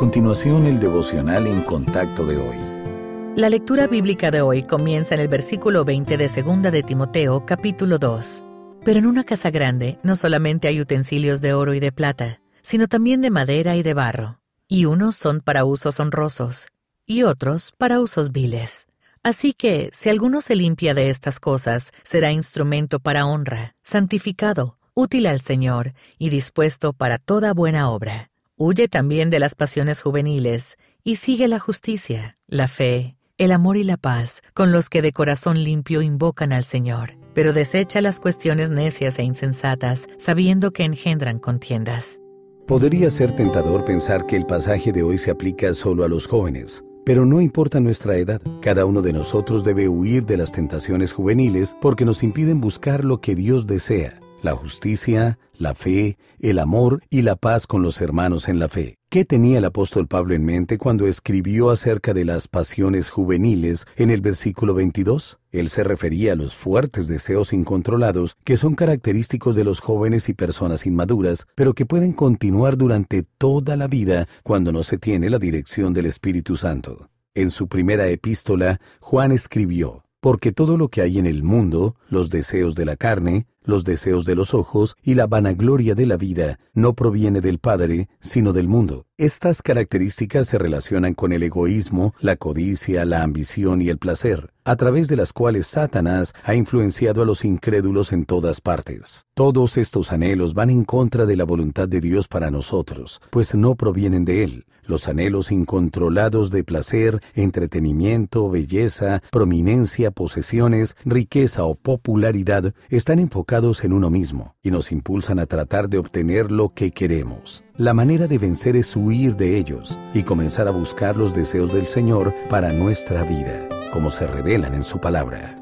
continuación el devocional en contacto de hoy. La lectura bíblica de hoy comienza en el versículo 20 de 2 de Timoteo, capítulo 2. Pero en una casa grande no solamente hay utensilios de oro y de plata, sino también de madera y de barro, y unos son para usos honrosos, y otros para usos viles. Así que, si alguno se limpia de estas cosas, será instrumento para honra, santificado, útil al Señor y dispuesto para toda buena obra. Huye también de las pasiones juveniles y sigue la justicia, la fe, el amor y la paz con los que de corazón limpio invocan al Señor, pero desecha las cuestiones necias e insensatas, sabiendo que engendran contiendas. Podría ser tentador pensar que el pasaje de hoy se aplica solo a los jóvenes, pero no importa nuestra edad, cada uno de nosotros debe huir de las tentaciones juveniles porque nos impiden buscar lo que Dios desea, la justicia, la fe, el amor y la paz con los hermanos en la fe. ¿Qué tenía el apóstol Pablo en mente cuando escribió acerca de las pasiones juveniles en el versículo 22? Él se refería a los fuertes deseos incontrolados que son característicos de los jóvenes y personas inmaduras, pero que pueden continuar durante toda la vida cuando no se tiene la dirección del Espíritu Santo. En su primera epístola, Juan escribió, porque todo lo que hay en el mundo, los deseos de la carne, los deseos de los ojos y la vanagloria de la vida, no proviene del Padre, sino del mundo. Estas características se relacionan con el egoísmo, la codicia, la ambición y el placer, a través de las cuales Satanás ha influenciado a los incrédulos en todas partes. Todos estos anhelos van en contra de la voluntad de Dios para nosotros, pues no provienen de Él. Los anhelos incontrolados de placer, entretenimiento, belleza, prominencia, posesiones, riqueza o popularidad están enfocados en uno mismo y nos impulsan a tratar de obtener lo que queremos. La manera de vencer es huir de ellos y comenzar a buscar los deseos del Señor para nuestra vida, como se revelan en su palabra.